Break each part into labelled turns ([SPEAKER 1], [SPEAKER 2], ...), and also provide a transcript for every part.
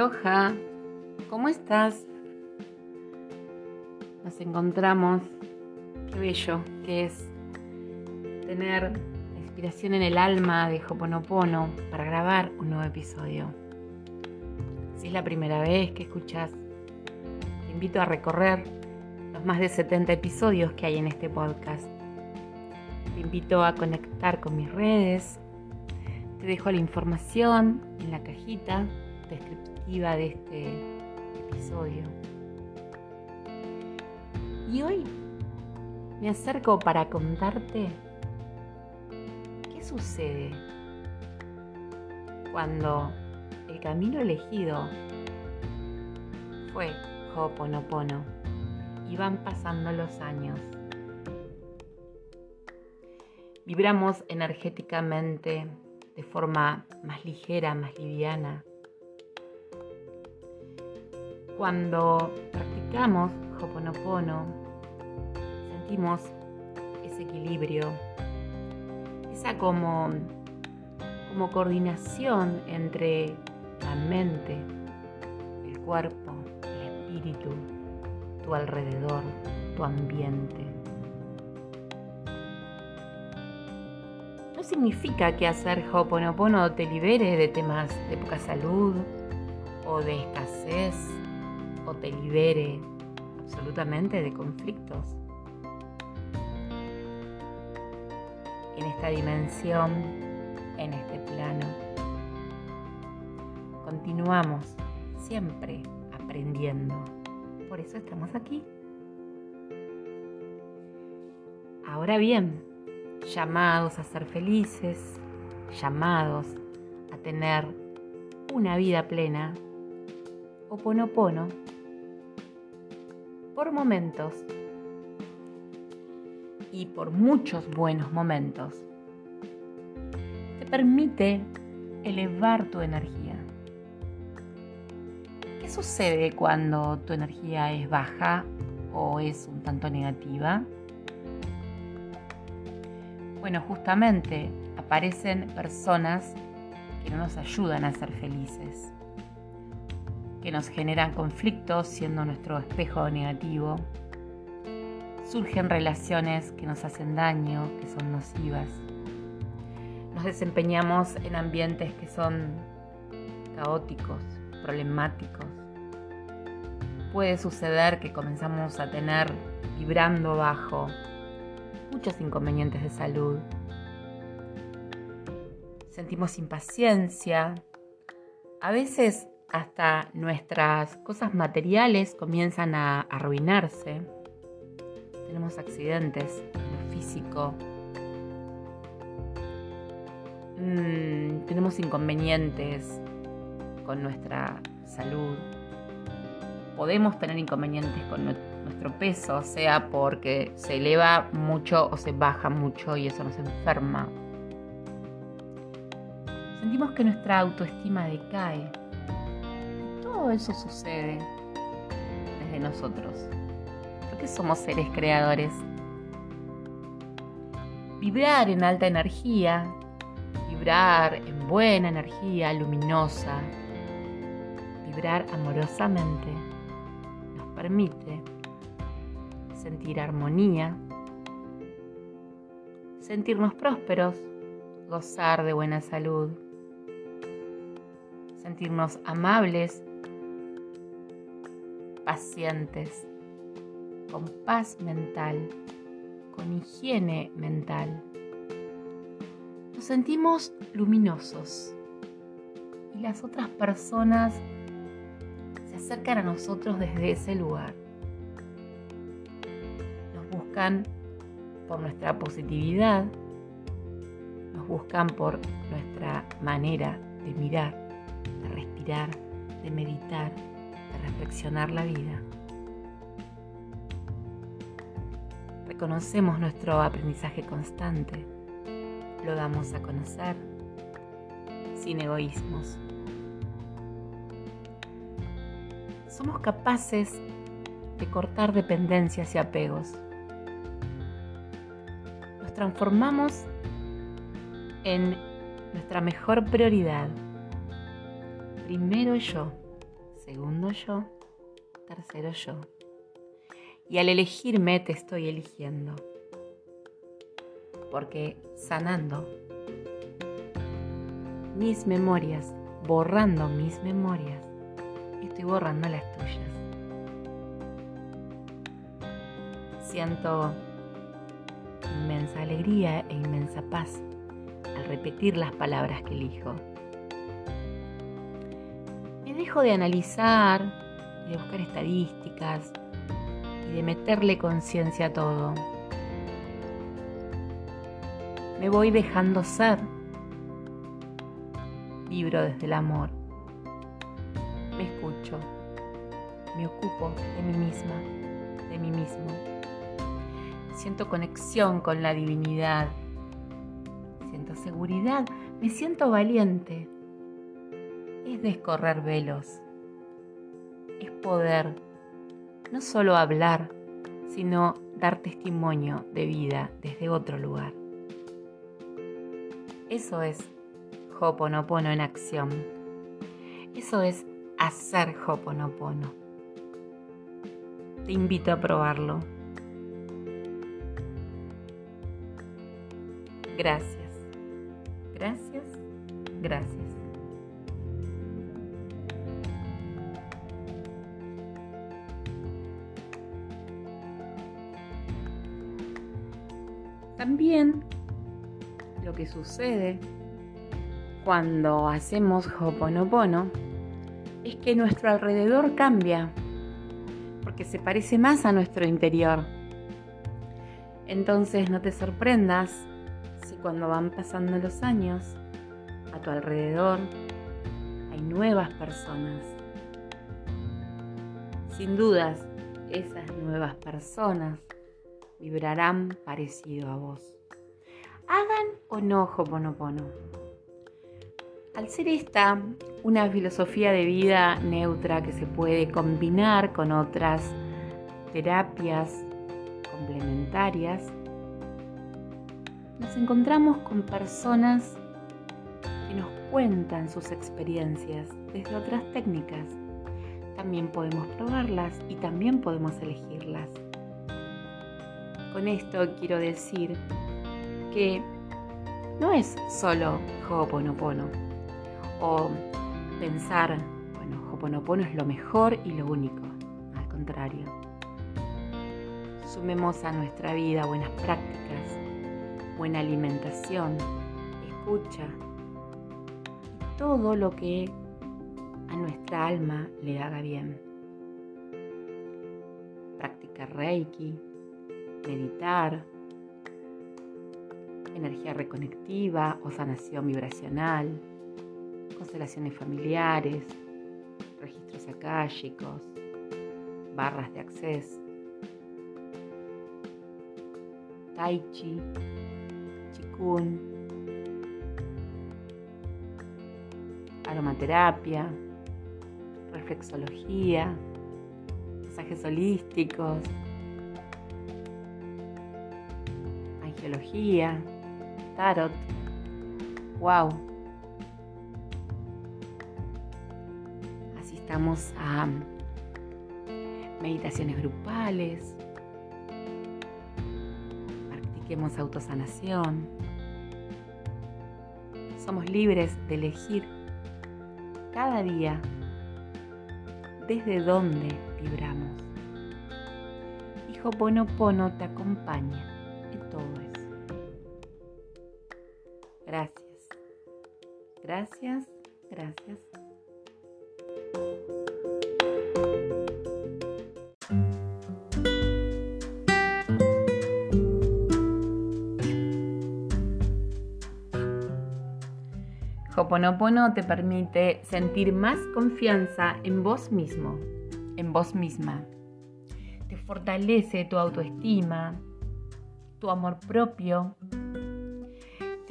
[SPEAKER 1] Aloha, ¿cómo estás? Nos encontramos, qué bello que es tener la inspiración en el alma de Hoponopono para grabar un nuevo episodio. Si es la primera vez que escuchas, te invito a recorrer los más de 70 episodios que hay en este podcast. Te invito a conectar con mis redes. Te dejo la información en la cajita descriptiva de este episodio. Y hoy me acerco para contarte qué sucede cuando el camino elegido fue Ho'oponopono y van pasando los años. Vibramos energéticamente de forma más ligera, más liviana. Cuando practicamos Hoponopono, sentimos ese equilibrio, esa como, como coordinación entre la mente, el cuerpo, el espíritu, tu alrededor, tu ambiente. No significa que hacer Hoponopono te libere de temas de poca salud o de escasez te libere absolutamente de conflictos. En esta dimensión, en este plano, continuamos siempre aprendiendo. Por eso estamos aquí. Ahora bien, llamados a ser felices, llamados a tener una vida plena, Oponopono por momentos y por muchos buenos momentos te permite elevar tu energía. ¿Qué sucede cuando tu energía es baja o es un tanto negativa? Bueno, justamente aparecen personas que no nos ayudan a ser felices que nos generan conflictos siendo nuestro espejo negativo. Surgen relaciones que nos hacen daño, que son nocivas. Nos desempeñamos en ambientes que son caóticos, problemáticos. Puede suceder que comenzamos a tener vibrando bajo muchos inconvenientes de salud. Sentimos impaciencia. A veces hasta nuestras cosas materiales comienzan a arruinarse. Tenemos accidentes en lo físico. Mm, tenemos inconvenientes con nuestra salud. Podemos tener inconvenientes con nuestro peso, sea porque se eleva mucho o se baja mucho y eso nos enferma. Sentimos que nuestra autoestima decae todo eso sucede desde nosotros, porque somos seres creadores. Vibrar en alta energía, vibrar en buena energía, luminosa, vibrar amorosamente, nos permite sentir armonía, sentirnos prósperos, gozar de buena salud, sentirnos amables pacientes, con paz mental, con higiene mental. Nos sentimos luminosos y las otras personas se acercan a nosotros desde ese lugar. Nos buscan por nuestra positividad, nos buscan por nuestra manera de mirar, de respirar, de meditar, reflexionar la vida. Reconocemos nuestro aprendizaje constante, lo damos a conocer sin egoísmos. Somos capaces de cortar dependencias y apegos. Nos transformamos en nuestra mejor prioridad. Primero yo segundo yo, tercero yo. Y al elegirme te estoy eligiendo. Porque sanando mis memorias, borrando mis memorias, estoy borrando las tuyas. Siento inmensa alegría e inmensa paz al repetir las palabras que elijo. Dejo de analizar y de buscar estadísticas y de meterle conciencia a todo. Me voy dejando ser. Vibro desde el amor. Me escucho. Me ocupo de mí misma, de mí mismo. Siento conexión con la divinidad. Siento seguridad. Me siento valiente. Es descorrer velos. Es poder no solo hablar, sino dar testimonio de vida desde otro lugar. Eso es Hoponopono en acción. Eso es hacer Hoponopono. Te invito a probarlo. Gracias. Gracias. Gracias. También lo que sucede cuando hacemos Hoponopono es que nuestro alrededor cambia porque se parece más a nuestro interior. Entonces no te sorprendas si cuando van pasando los años a tu alrededor hay nuevas personas. Sin dudas, esas nuevas personas vibrarán parecido a vos. Hagan o no Hoponopono. Al ser esta una filosofía de vida neutra que se puede combinar con otras terapias complementarias, nos encontramos con personas que nos cuentan sus experiencias desde otras técnicas. También podemos probarlas y también podemos elegirlas. Con esto quiero decir que no es solo Ho'oponopono o pensar, bueno, Ho'oponopono es lo mejor y lo único. Al contrario, sumemos a nuestra vida buenas prácticas, buena alimentación, escucha todo lo que a nuestra alma le haga bien. Práctica Reiki, meditar, energía reconectiva o sanación vibracional, constelaciones familiares, registros akáshicos, barras de acceso, tai chi, chikun, aromaterapia, reflexología, masajes holísticos, angiología, tarot. ¡Wow! Asistamos a meditaciones grupales. Practiquemos autosanación. Somos libres de elegir cada día desde dónde vibramos. Y Hoponopono te acompaña Gracias. Gracias, gracias. Hoponopono te permite sentir más confianza en vos mismo, en vos misma. Te fortalece tu autoestima, tu amor propio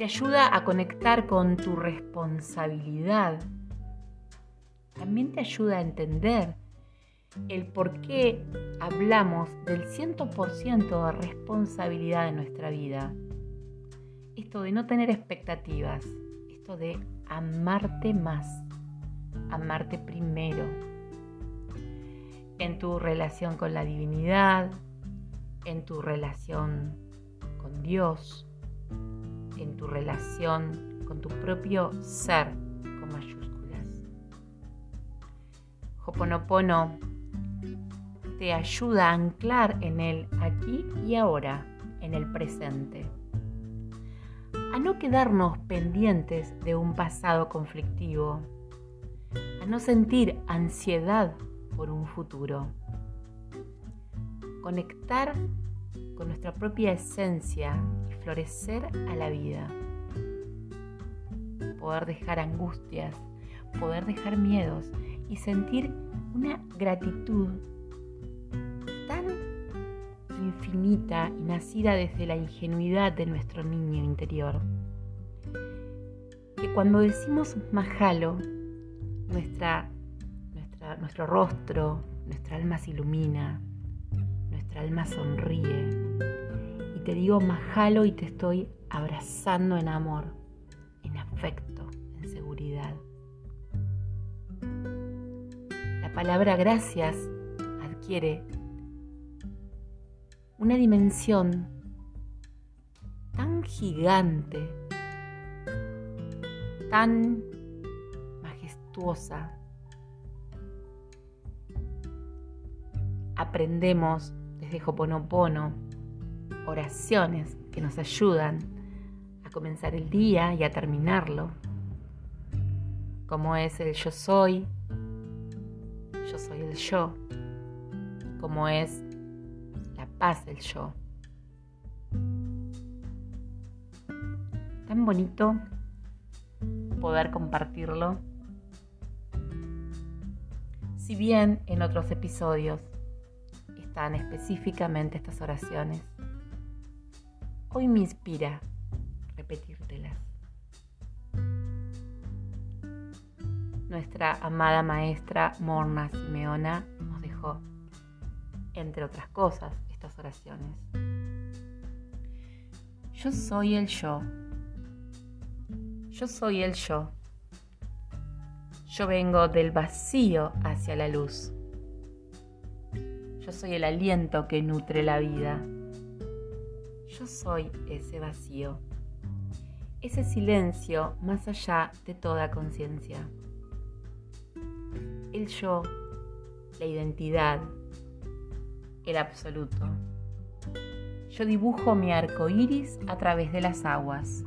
[SPEAKER 1] te ayuda a conectar con tu responsabilidad. También te ayuda a entender el por qué hablamos del 100% de responsabilidad de nuestra vida. Esto de no tener expectativas, esto de amarte más, amarte primero, en tu relación con la divinidad, en tu relación con Dios, en tu relación con tu propio ser con mayúsculas. Hoponopono te ayuda a anclar en el aquí y ahora, en el presente. A no quedarnos pendientes de un pasado conflictivo. A no sentir ansiedad por un futuro. Conectar con nuestra propia esencia y florecer a la vida. Poder dejar angustias, poder dejar miedos y sentir una gratitud infinita y nacida desde la ingenuidad de nuestro niño interior. Que cuando decimos majalo, nuestra, nuestro rostro, nuestra alma se ilumina, nuestra alma sonríe. Te digo majalo y te estoy abrazando en amor, en afecto, en seguridad. La palabra gracias adquiere una dimensión tan gigante, tan majestuosa. Aprendemos desde Hoponopono oraciones que nos ayudan a comenzar el día y a terminarlo, como es el yo soy, yo soy el yo, como es paz del yo. Tan bonito poder compartirlo. Si bien en otros episodios están específicamente estas oraciones, hoy me inspira repetírtelas. Nuestra amada maestra Morna Simeona nos dejó, entre otras cosas, estas oraciones. Yo soy el yo. Yo soy el yo. Yo vengo del vacío hacia la luz. Yo soy el aliento que nutre la vida. Yo soy ese vacío, ese silencio más allá de toda conciencia. El yo, la identidad, el absoluto. Yo dibujo mi arco iris a través de las aguas,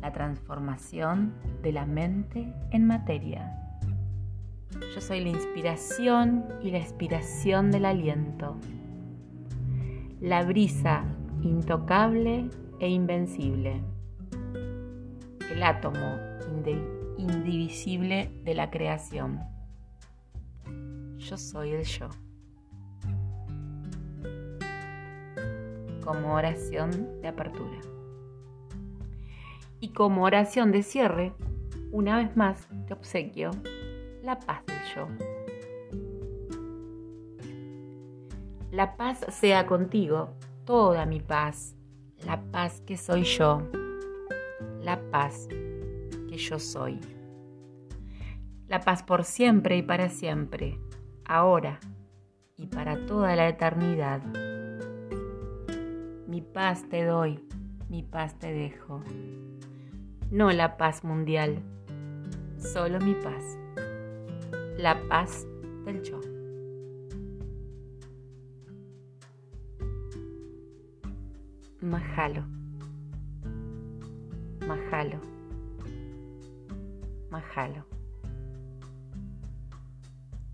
[SPEAKER 1] la transformación de la mente en materia. Yo soy la inspiración y la expiración del aliento, la brisa intocable e invencible, el átomo indivisible de la creación. Yo soy el yo. como oración de apertura. Y como oración de cierre, una vez más te obsequio la paz del yo. La paz sea contigo, toda mi paz, la paz que soy yo, la paz que yo soy. La paz por siempre y para siempre, ahora y para toda la eternidad. Mi paz te doy, mi paz te dejo. No la paz mundial, solo mi paz. La paz del yo. Majalo. Majalo. Majalo.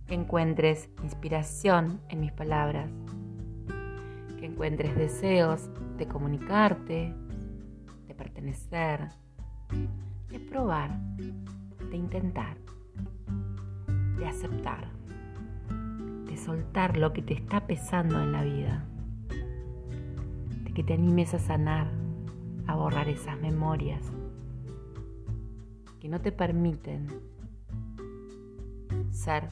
[SPEAKER 1] Que encuentres inspiración en mis palabras que encuentres deseos de comunicarte, de pertenecer, de probar, de intentar, de aceptar, de soltar lo que te está pesando en la vida, que te animes a sanar, a borrar esas memorias que no te permiten ser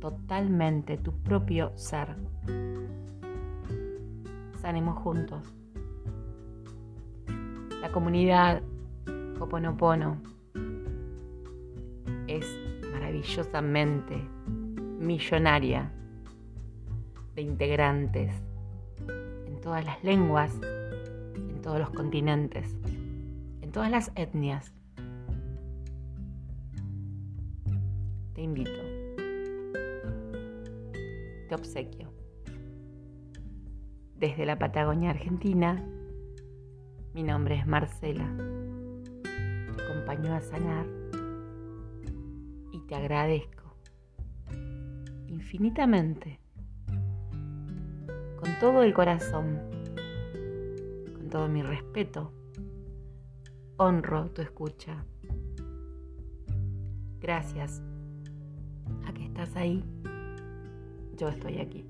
[SPEAKER 1] totalmente tu propio ser sanemos juntos. La comunidad Hoponopono es maravillosamente millonaria de integrantes todas las lenguas, en todos los continentes, en todas las etnias. Te invito, te obsequio. Desde la Patagonia Argentina, mi nombre es Marcela. Te acompaño a sanar y te agradezco infinitamente, con todo el corazón, con todo mi respeto. Honro tu escucha. Gracias a que estás ahí, yo estoy aquí.